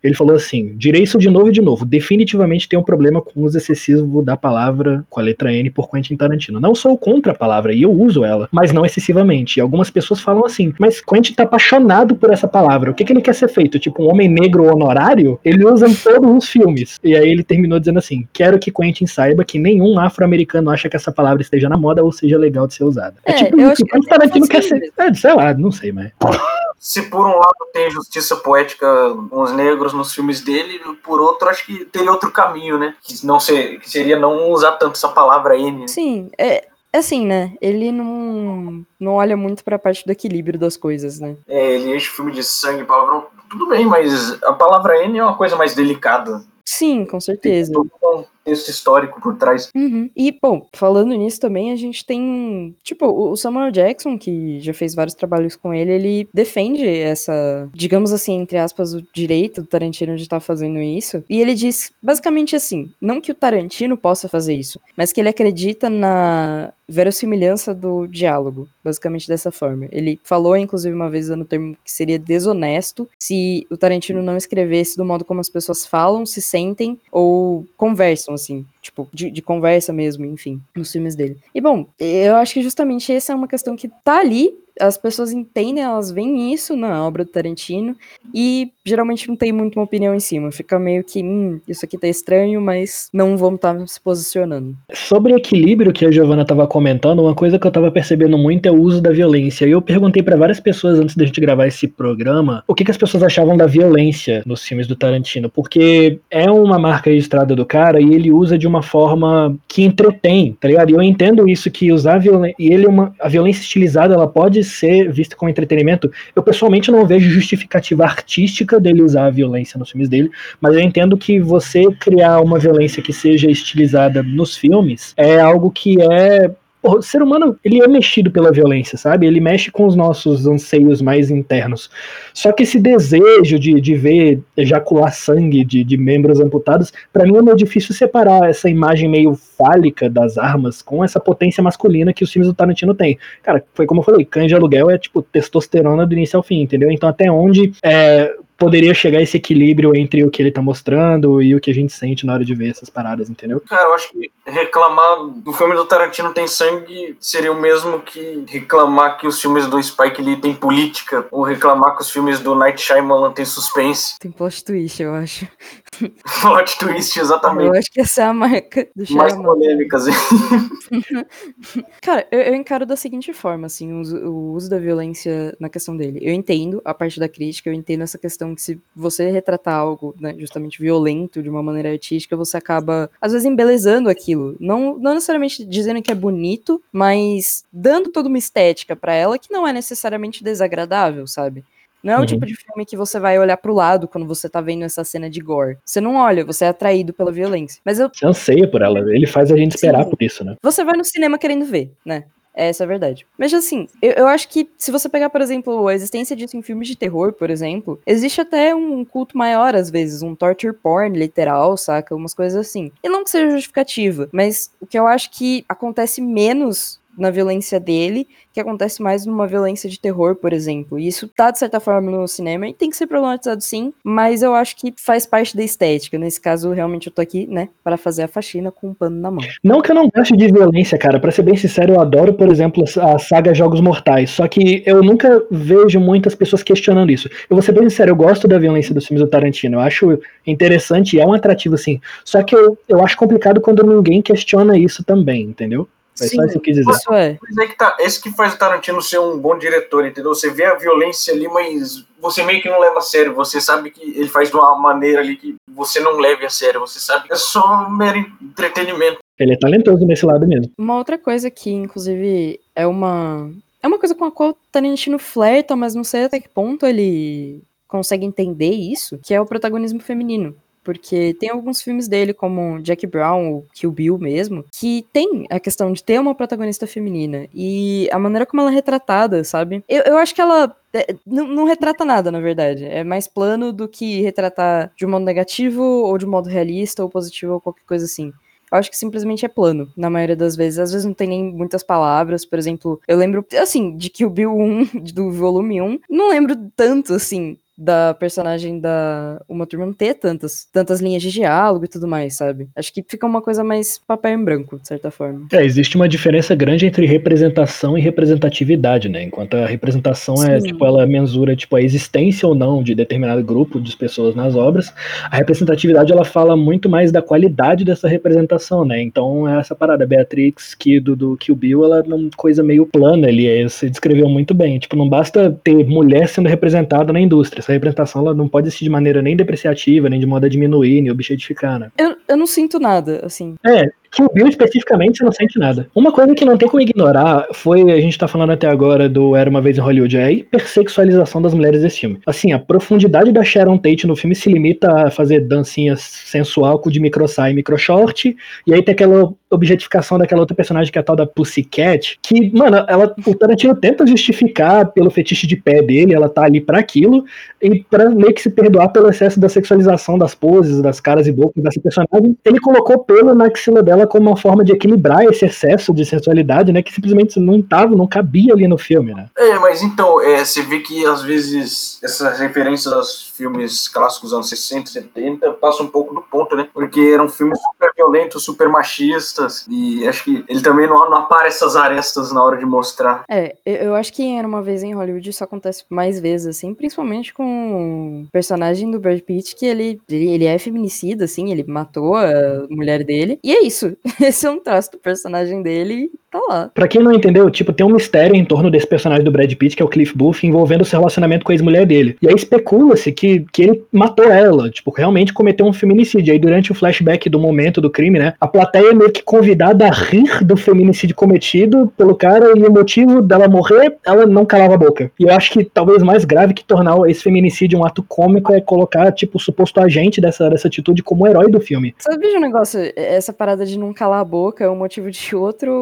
ele falou assim: direi isso de novo e de novo. Definitivamente tem um problema com o uso excessivo da palavra com a letra N por Quentin Tarantino. Não sou contra a palavra e eu uso ela, mas não excessivamente. E algumas pessoas falam assim: mas Quentin tá apaixonado por essa palavra. O que, que ele quer ser feito? Tipo um homem negro honorário? Ele usa em todos os filmes. E aí ele terminou dizendo assim: quero que Quentin saiba que nenhum afro-americano acha que essa palavra esteja na moda ou seja legal de ser usada. É, É, tipo eu isso. acho que Tarantino faz quer ser. É, sei lá, não sei, mas. Se por um lado tem justiça poética com os negros nos filmes dele, por outro acho que teria outro caminho, né? Que, não ser, que seria não usar tanto essa palavra N. né? Sim, é. É Assim, né? Ele não, não olha muito pra parte do equilíbrio das coisas, né? É, ele enche o filme de sangue, palavrão. Tudo bem, mas a palavra N é uma coisa mais delicada. Sim, com Tem certeza. todo um contexto histórico por trás. Uhum. E, bom, falando nisso também, a gente tem. Tipo, o Samuel Jackson, que já fez vários trabalhos com ele, ele defende essa, digamos assim, entre aspas, o direito do Tarantino de estar fazendo isso. E ele diz basicamente assim: não que o Tarantino possa fazer isso, mas que ele acredita na verossimilhança do diálogo, basicamente dessa forma. Ele falou, inclusive, uma vez no termo que seria desonesto se o Tarantino não escrevesse do modo como as pessoas falam, se sentem ou conversam, assim. Tipo, de, de conversa mesmo, enfim, nos filmes dele. E bom, eu acho que justamente essa é uma questão que tá ali, as pessoas entendem, elas veem isso na obra do Tarantino e geralmente não tem muito uma opinião em cima. Fica meio que, hum, isso aqui tá estranho, mas não vamos estar se posicionando. Sobre equilíbrio que a Giovana estava comentando, uma coisa que eu estava percebendo muito é o uso da violência. E eu perguntei para várias pessoas antes da gente gravar esse programa o que, que as pessoas achavam da violência nos filmes do Tarantino, porque é uma marca registrada do cara e ele usa de uma forma que entretém, tá ligado? E eu entendo isso que usar a violência e ele é uma a violência estilizada, ela pode ser vista como entretenimento. Eu pessoalmente não vejo justificativa artística dele usar a violência nos filmes dele, mas eu entendo que você criar uma violência que seja estilizada nos filmes é algo que é o ser humano, ele é mexido pela violência, sabe? Ele mexe com os nossos anseios mais internos. Só que esse desejo de, de ver ejacular sangue de, de membros amputados, para mim é meio difícil separar essa imagem meio fálica das armas com essa potência masculina que os filmes do Tarantino têm. Cara, foi como eu falei, cães de aluguel é tipo testosterona do início ao fim, entendeu? Então até onde é, poderia chegar esse equilíbrio entre o que ele tá mostrando e o que a gente sente na hora de ver essas paradas, entendeu? Cara, eu acho que reclamar do filme do Tarantino tem sangue seria o mesmo que reclamar que os filmes do Spike Lee tem política, ou reclamar que os filmes do Night Shyamalan tem suspense. Tem plot twist, eu acho. [LAUGHS] plot twist, exatamente. Eu acho que essa é a marca do Mais polêmicas. [LAUGHS] Cara, eu, eu, encaro da seguinte forma, assim, o, o uso da violência na questão dele. Eu entendo a parte da crítica, eu entendo essa questão que se você retratar algo, né, justamente violento de uma maneira artística, você acaba, às vezes, embelezando aquilo. Não, não necessariamente dizendo que é bonito, mas dando toda uma estética para ela que não é necessariamente desagradável, sabe? Não é o uhum. tipo de filme que você vai olhar pro lado quando você tá vendo essa cena de gore. Você não olha, você é atraído pela violência. Mas eu. Você anseia por ela, ele faz a gente esperar Sim. por isso, né? Você vai no cinema querendo ver, né? Essa é a verdade. Mas assim, eu, eu, acho que se você pegar, por exemplo, a existência disso em filmes de terror, por exemplo, existe até um culto maior, às vezes, um torture porn literal, saca? Umas coisas assim. E não que seja justificativa, mas o que eu acho que acontece menos na violência dele, que acontece mais numa violência de terror, por exemplo. E isso tá, de certa forma, no cinema e tem que ser problematizado sim, mas eu acho que faz parte da estética. Nesse caso, realmente eu tô aqui, né, para fazer a faxina com um pano na mão. Não que eu não goste de violência, cara. Para ser bem sincero, eu adoro, por exemplo, a saga Jogos Mortais. Só que eu nunca vejo muitas pessoas questionando isso. Eu vou ser bem sincero, eu gosto da violência dos filmes do Tarantino. Eu acho interessante e é um atrativo, sim. Só que eu, eu acho complicado quando ninguém questiona isso também, entendeu? Sim, só isso que dizer. Isso é. Mas é que tá, esse que faz o Tarantino ser um bom diretor, entendeu? Você vê a violência ali, mas você meio que não leva a sério. Você sabe que ele faz de uma maneira ali que você não leve a sério. Você sabe que é só um mero entretenimento. Ele é talentoso nesse lado mesmo. Uma outra coisa que, inclusive, é uma. É uma coisa com a qual o Tarantino flerta, mas não sei até que ponto ele consegue entender isso, que é o protagonismo feminino porque tem alguns filmes dele, como Jack Brown ou Kill Bill mesmo, que tem a questão de ter uma protagonista feminina. E a maneira como ela é retratada, sabe? Eu, eu acho que ela é, não, não, retrata nada, na verdade. É mais plano do que retratar de um modo negativo, ou de um modo realista, ou positivo, ou qualquer coisa assim. Eu acho que simplesmente é plano, na maioria das vezes. Às vezes não tem nem muitas palavras. Por exemplo, eu lembro, assim, de Kill Bill 1, [LAUGHS] do volume 1. Não lembro tanto, assim, da personagem da Uma Turma não ter tantas, tantas linhas de diálogo e tudo mais, sabe? Acho que fica uma coisa mais papel em branco, de certa forma. É, existe uma diferença grande entre representação e representatividade, né? Enquanto a representação é, Sim. é, tipo, ela mensura, tipo, a existência ou não de determinado grupo de pessoas nas obras, a representatividade, ela fala muito mais da qualidade dessa representação, né? Então, é essa parada, Beatrix, que do, do Kill Bill, ela é uma coisa meio plana ali, você descreveu muito bem. Tipo, não basta ter mulher sendo representada na indústria, essa representação ela não pode ser de maneira nem depreciativa, nem de modo a diminuir, nem objetificar, né? Eu, eu não sinto nada, assim. É, que o Bill especificamente você não sente nada. Uma coisa que não tem como ignorar foi, a gente tá falando até agora do Era Uma Vez em Hollywood, é a hipersexualização das mulheres desse filme. Assim, a profundidade da Sharon Tate no filme se limita a fazer dancinhas sensual com de micro e micro short, e aí tem aquela objetificação daquela outra personagem que é a tal da Pussycat, que, mano, ela, o Tarantino tenta justificar pelo fetiche de pé dele, ela tá ali para aquilo, e pra meio que se perdoar pelo excesso da sexualização das poses, das caras e bocas dessa personagem, ele colocou pelo na axila dela como uma forma de equilibrar esse excesso de sensualidade, né, que simplesmente não tava, não cabia ali no filme, né. É, mas então, é, você vê que às vezes essas referências aos filmes clássicos dos anos 60, 70 passam um pouco do ponto, né, porque eram filmes super violentos, super machistas, e acho que ele também não, não apara essas arestas na hora de mostrar. É, eu acho que Era Uma Vez em Hollywood isso acontece mais vezes, assim, principalmente com o personagem do Brad Pitt, que ele, ele é feminicida, assim, ele matou a mulher dele, e é isso. [LAUGHS] Esse é um traço do personagem dele tá lá. Pra quem não entendeu, tipo, tem um mistério em torno desse personagem do Brad Pitt, que é o Cliff Booth, envolvendo seu relacionamento com a ex-mulher dele. E aí especula-se que, que ele matou ela, tipo, realmente cometeu um feminicídio. Aí durante o flashback do momento do crime, né, a plateia é meio que convidada a rir do feminicídio cometido pelo cara e o motivo dela morrer, ela não calava a boca. E eu acho que talvez mais grave que tornar esse feminicídio um ato cômico é colocar, tipo, o suposto agente dessa, dessa atitude como herói do filme. Sabe um negócio, essa parada de de não calar a boca é o motivo de [LAUGHS] outro,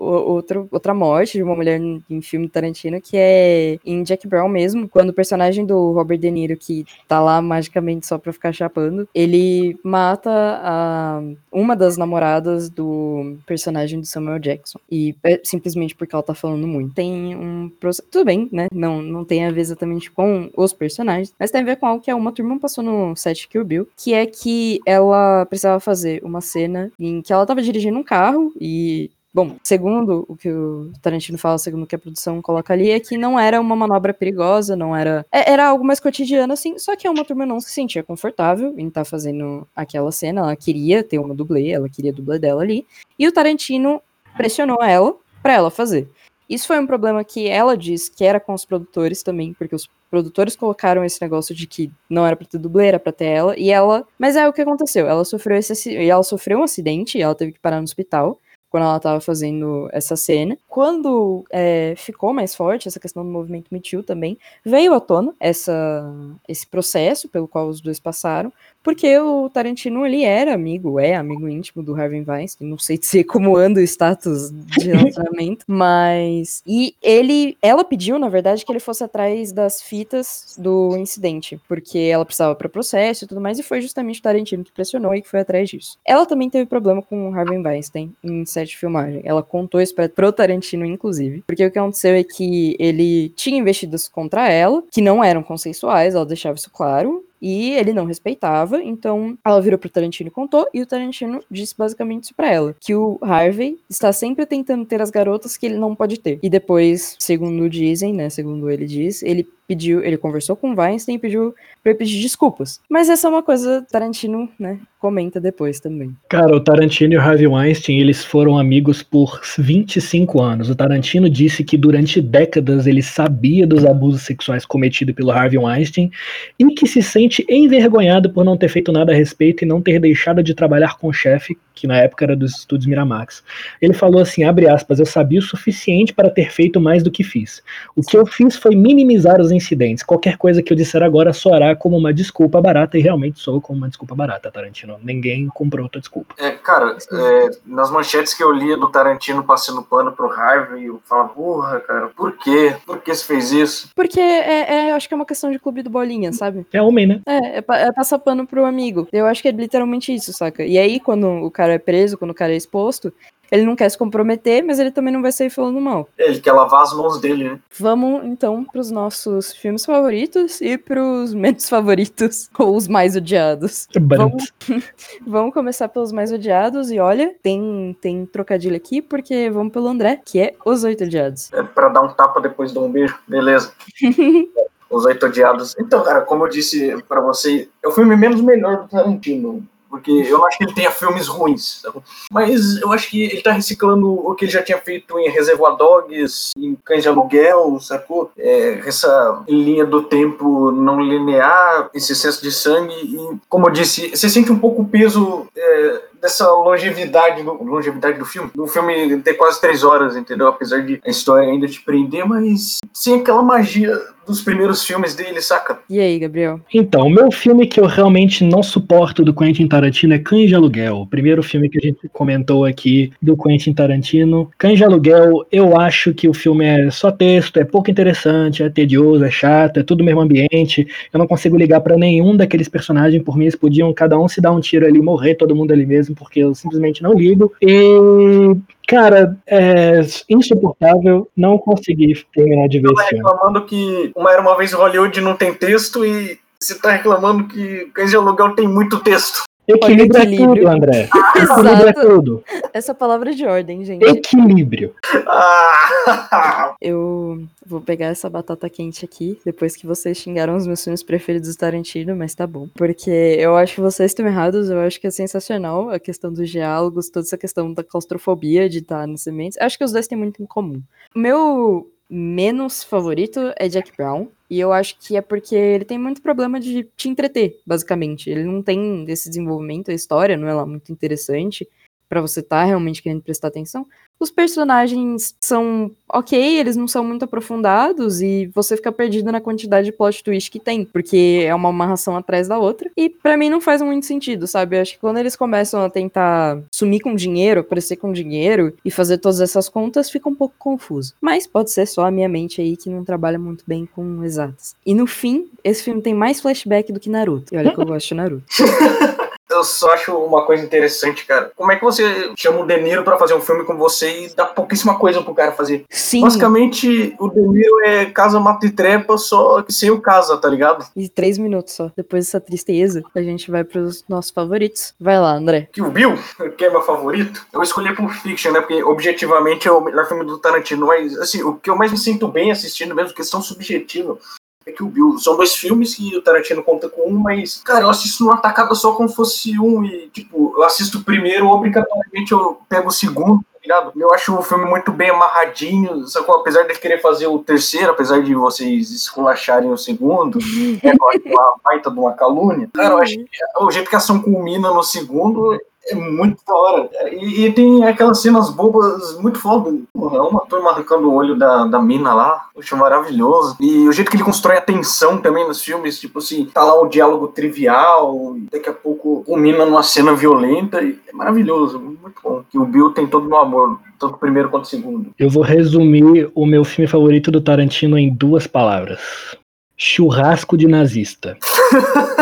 outro outra morte de uma mulher em filme Tarantino, que é em Jack Brown mesmo, quando o personagem do Robert De Niro, que tá lá magicamente só pra ficar chapando, ele mata a, uma das namoradas do personagem do Samuel Jackson. E é simplesmente porque ela tá falando muito. Tem um processo. Tudo bem, né? Não, não tem a ver exatamente com os personagens, mas tem a ver com algo que uma turma passou no set Kill Bill, que é que ela precisava fazer uma cena que ela tava dirigindo um carro e Bom, segundo o que o Tarantino fala, segundo o que a produção coloca ali, é que não era uma manobra perigosa, não era. É, era algo mais cotidiano, assim, só que a uma turma não se sentia confortável em estar tá fazendo aquela cena. Ela queria ter uma dublê, ela queria a dublê dela ali. E o Tarantino pressionou ela para ela fazer. Isso foi um problema que ela diz que era com os produtores também, porque os produtores colocaram esse negócio de que não era pra ter dublê, era pra ter ela, e ela. Mas é o que aconteceu. Ela sofreu esse ela sofreu um acidente ela teve que parar no hospital quando ela estava fazendo essa cena. Quando é, ficou mais forte essa questão do movimento Me Too também, veio à tona essa, esse processo pelo qual os dois passaram, porque o Tarantino, ele era amigo, é amigo íntimo do Harvey Weinstein, não sei dizer como anda o status de [LAUGHS] relacionamento, mas... E ele, ela pediu, na verdade, que ele fosse atrás das fitas do incidente, porque ela precisava para processo e tudo mais, e foi justamente o Tarantino que pressionou e que foi atrás disso. Ela também teve problema com o Harvey Weinstein em set de filmagem. Ela contou isso pra, pro Tarantino, inclusive, porque o que aconteceu é que ele tinha investidas contra ela, que não eram consensuais, ela deixava isso claro, e ele não respeitava, então ela virou pro Tarantino e contou, e o Tarantino disse basicamente isso pra ela: que o Harvey está sempre tentando ter as garotas que ele não pode ter. E depois, segundo dizem, né? Segundo ele diz, ele pediu, ele conversou com o Weinstein e pediu pra ele pedir desculpas. Mas essa é uma coisa Tarantino, né, comenta depois também. Cara, o Tarantino e o Harvey Weinstein, eles foram amigos por 25 anos. O Tarantino disse que durante décadas ele sabia dos abusos sexuais cometidos pelo Harvey Weinstein e que se sente envergonhado por não ter feito nada a respeito e não ter deixado de trabalhar com o chefe, que na época era dos estúdios Miramax. Ele falou assim, abre aspas, eu sabia o suficiente para ter feito mais do que fiz. O que eu fiz foi minimizar os incidentes. Qualquer coisa que eu disser agora soará como uma desculpa barata e realmente sou como uma desculpa barata, Tarantino. Ninguém comprou tua desculpa. É, cara, é, nas manchetes que eu lia do Tarantino passando pano pro Harvey, eu falava, porra, cara, por quê? Por que você fez isso? Porque é, é, eu acho que é uma questão de clube do bolinha, sabe? É homem, né? É, é, é passar pano pro amigo. Eu acho que é literalmente isso, saca? E aí, quando o cara é preso, quando o cara é exposto, ele não quer se comprometer, mas ele também não vai sair falando mal. Ele quer lavar as mãos dele, né? Vamos então pros nossos filmes favoritos e pros menos favoritos, [LAUGHS] ou os mais odiados. Vamos, [LAUGHS] vamos começar pelos mais odiados, e olha, tem, tem trocadilho aqui, porque vamos pelo André, que é Os Oito Odiados. É pra dar um tapa depois de um beijo, beleza. [LAUGHS] Os Oito Odiados. Então, cara, como eu disse para você, é o filme menos melhor do Tarantino. Porque eu acho que ele tenha filmes ruins. Mas eu acho que ele tá reciclando o que ele já tinha feito em Reservoir Dogs, em Cães de Aluguel, sacou? É, essa linha do tempo não linear, esse excesso de sangue. E, como eu disse, você sente um pouco o peso é, dessa longevidade do, longevidade do filme. O filme ter quase três horas, entendeu? Apesar de a história ainda te prender, mas sem aquela magia dos primeiros filmes dele, saca? E aí, Gabriel? Então, o meu filme que eu realmente não suporto do Quentin Tarantino é Cães de Aluguel. O primeiro filme que a gente comentou aqui do Quentin Tarantino. Cães de Aluguel, eu acho que o filme é só texto, é pouco interessante, é tedioso, é chato, é tudo o mesmo ambiente. Eu não consigo ligar para nenhum daqueles personagens, por mim eles podiam cada um se dar um tiro ali, morrer todo mundo ali mesmo, porque eu simplesmente não ligo. E Cara, é insuportável, não consegui terminar de ver esse filme. reclamando que uma era uma vez Hollywood não tem texto e você tá reclamando que Cães de Aluguel tem muito texto. Equilíbrio, equilíbrio. é tudo, André. [LAUGHS] Equilíbrio é tudo. Essa palavra é de ordem, gente. Equilíbrio. Ah. Eu vou pegar essa batata quente aqui, depois que vocês xingaram os meus filmes preferidos do Tarantino, mas tá bom. Porque eu acho que vocês estão errados, eu acho que é sensacional a questão dos diálogos, toda essa questão da claustrofobia de estar nesse ambiente. Acho que os dois têm muito em comum. O meu menos favorito é Jack Brown. E eu acho que é porque ele tem muito problema de te entreter, basicamente. Ele não tem esse desenvolvimento, a história não é lá muito interessante. Para você estar tá realmente querendo prestar atenção. Os personagens são ok, eles não são muito aprofundados e você fica perdido na quantidade de plot twist que tem, porque é uma amarração atrás da outra. E para mim não faz muito sentido, sabe? Eu acho que quando eles começam a tentar sumir com dinheiro, aparecer com dinheiro e fazer todas essas contas, fica um pouco confuso. Mas pode ser só a minha mente aí que não trabalha muito bem com exatas. E no fim, esse filme tem mais flashback do que Naruto. E olha que eu gosto de Naruto. [LAUGHS] eu só acho uma coisa interessante, cara. Como é que você chama o De Niro pra fazer um filme com você e dá pouquíssima coisa pro cara fazer? Sim. Basicamente, o De Niro é casa, mata e trepa, só que sem o casa, tá ligado? E três minutos só. Depois dessa tristeza, a gente vai pros nossos favoritos. Vai lá, André. Que o Bill, que é meu favorito, eu escolhi Pulp Fiction, né? Porque objetivamente é o melhor filme do Tarantino. Mas, assim, o que eu mais me sinto bem assistindo, mesmo questão subjetiva, é que o Bill. São dois filmes que o Tarantino conta com um, mas, cara, eu assisto numa tacada só como fosse um. E, tipo, eu assisto o primeiro, obrigatoriamente eu pego o segundo. tá ligado? Eu acho o filme muito bem amarradinho, que apesar de querer fazer o terceiro, apesar de vocês esculacharem o segundo, [LAUGHS] é uma baita de uma calúnia. Cara, eu acho que o jeito que a ação culmina no segundo é muito da hora. E, e, tem aquelas cenas bobas muito foda. Porra, uma turma arrancando o olho da, da mina lá. Poxa, maravilhoso. E o jeito que ele constrói a tensão também nos filmes, tipo assim, tá lá o diálogo trivial, e daqui a pouco culmina numa cena violenta. é maravilhoso, muito bom. Que o Bill tem todo no amor, tanto o primeiro quanto o segundo. Eu vou resumir o meu filme favorito do Tarantino em duas palavras: churrasco de nazista. [LAUGHS]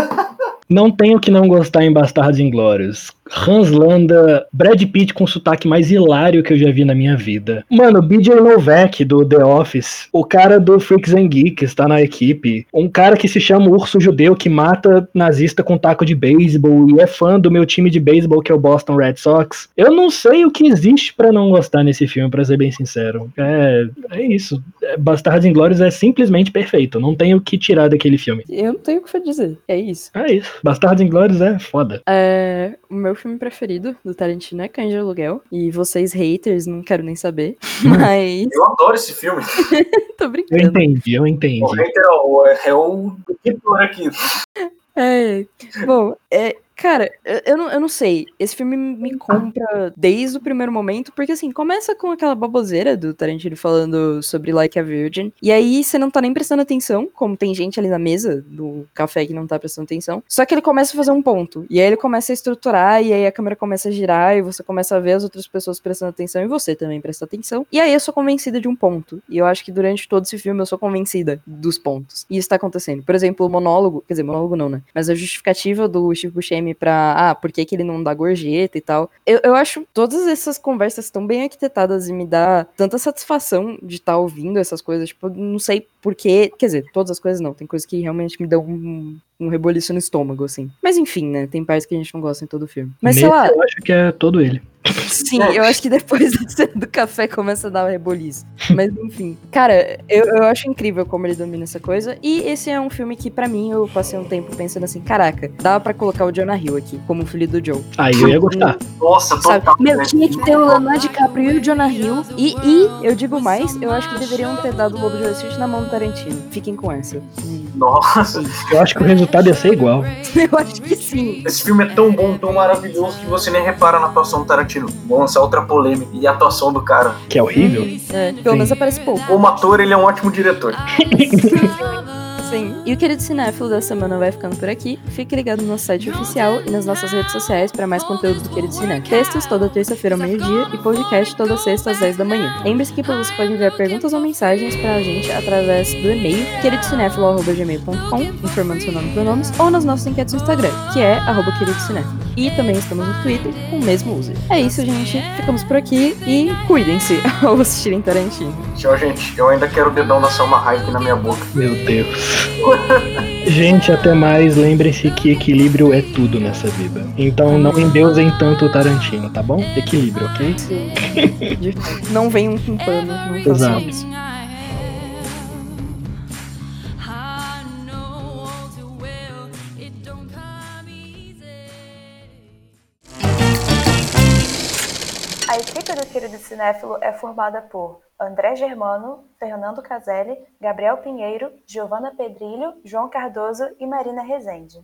Não tenho que não gostar em Bastardos Inglórios. Hans Landa, Brad Pitt com sotaque mais hilário que eu já vi na minha vida. Mano, BJ Novak do The Office, o cara do Freaks and Geeks tá na equipe. Um cara que se chama Urso Judeu que mata nazista com taco de beisebol e é fã do meu time de beisebol que é o Boston Red Sox. Eu não sei o que existe para não gostar nesse filme, para ser bem sincero. É, é isso. Bastardos Inglórios é simplesmente perfeito. Não tenho o que tirar daquele filme. Eu não tenho o que dizer. É isso. É isso. Bastardos Inglórios é foda. É, o meu filme preferido do Tarantino é Cães de Aluguel. E vocês, haters, não quero nem saber. [LAUGHS] Mas. Eu adoro esse filme. [LAUGHS] Tô brincando. Eu entendi, eu entendi. O hater é o, é o editor aqui. É. Bom, é, Cara, eu não, eu não sei. Esse filme me compra desde o primeiro momento, porque assim, começa com aquela baboseira do Tarantino falando sobre Like a Virgin, e aí você não tá nem prestando atenção, como tem gente ali na mesa do café que não tá prestando atenção. Só que ele começa a fazer um ponto, e aí ele começa a estruturar, e aí a câmera começa a girar, e você começa a ver as outras pessoas prestando atenção, e você também presta atenção. E aí eu sou convencida de um ponto, e eu acho que durante todo esse filme eu sou convencida dos pontos. E isso tá acontecendo. Por exemplo, o monólogo, quer dizer, monólogo não, né? Mas a justificativa do Steve Buscemi pra, ah, por que, que ele não dá gorjeta e tal. Eu, eu acho todas essas conversas tão bem arquitetadas e me dá tanta satisfação de estar tá ouvindo essas coisas. Tipo, não sei porquê, quer dizer, todas as coisas não, tem coisas que realmente me dão um, um reboliço no estômago, assim. Mas enfim, né, tem partes que a gente não gosta em todo o filme. Mas Nesse sei lá. Eu acho que é todo ele. Sim, eu acho que depois [LAUGHS] do café começa a dar um reboliço. Mas enfim. Cara, eu, eu acho incrível como ele domina essa coisa. E esse é um filme que, pra mim, eu passei um tempo pensando assim: caraca, dava pra colocar o Jonah Hill aqui, como filho do Joe. Aí eu ia gostar. Nossa, Sabe? total. Meu, tinha que ter o Leonardo DiCaprio e o Jonah Hill. E, e, eu digo mais, eu acho que deveriam ter dado o Lobo de Wall Street na mão do Tarantino. Fiquem com essa. Nossa, Eu acho que o resultado ia ser igual. [LAUGHS] Eu acho que sim. esse filme é tão bom, tão maravilhoso que você nem repara na atuação do Tarantino. Vou lançar outra polêmica. E a atuação do cara. Que é horrível. É, pelo menos aparece pouco. Como ator, ele é um ótimo diretor. [LAUGHS] Sim. E o querido cinéfilo da semana vai ficando por aqui. Fique ligado no nosso site oficial e nas nossas redes sociais para mais conteúdos do querido cinéfilo. Textos toda terça-feira ao meio-dia e podcast toda sexta às 10 da manhã. Lembre-se que você pode enviar perguntas ou mensagens pra gente através do e-mail queridocinéfilo.gmail.com, informando seu nome e pronomes, ou nas nossas enquetes no Instagram, que é arroba queridocinéfilo. E também estamos no Twitter com o mesmo user. É isso, gente. Ficamos por aqui e cuidem-se [LAUGHS] ao assistirem Tarantino. Tchau, gente. Eu ainda quero o dedão da Salma Hayek na minha boca. Meu Deus. [LAUGHS] Gente, até mais. Lembrem-se que equilíbrio é tudo nessa vida. Então não endeusem tanto o Tarantino, tá bom? Equilíbrio, ok? Sim. Não venham com pano, não façam Exato. isso. Querido Cinéfilo é formada por André Germano, Fernando Caselli, Gabriel Pinheiro, Giovana Pedrilho, João Cardoso e Marina Rezende.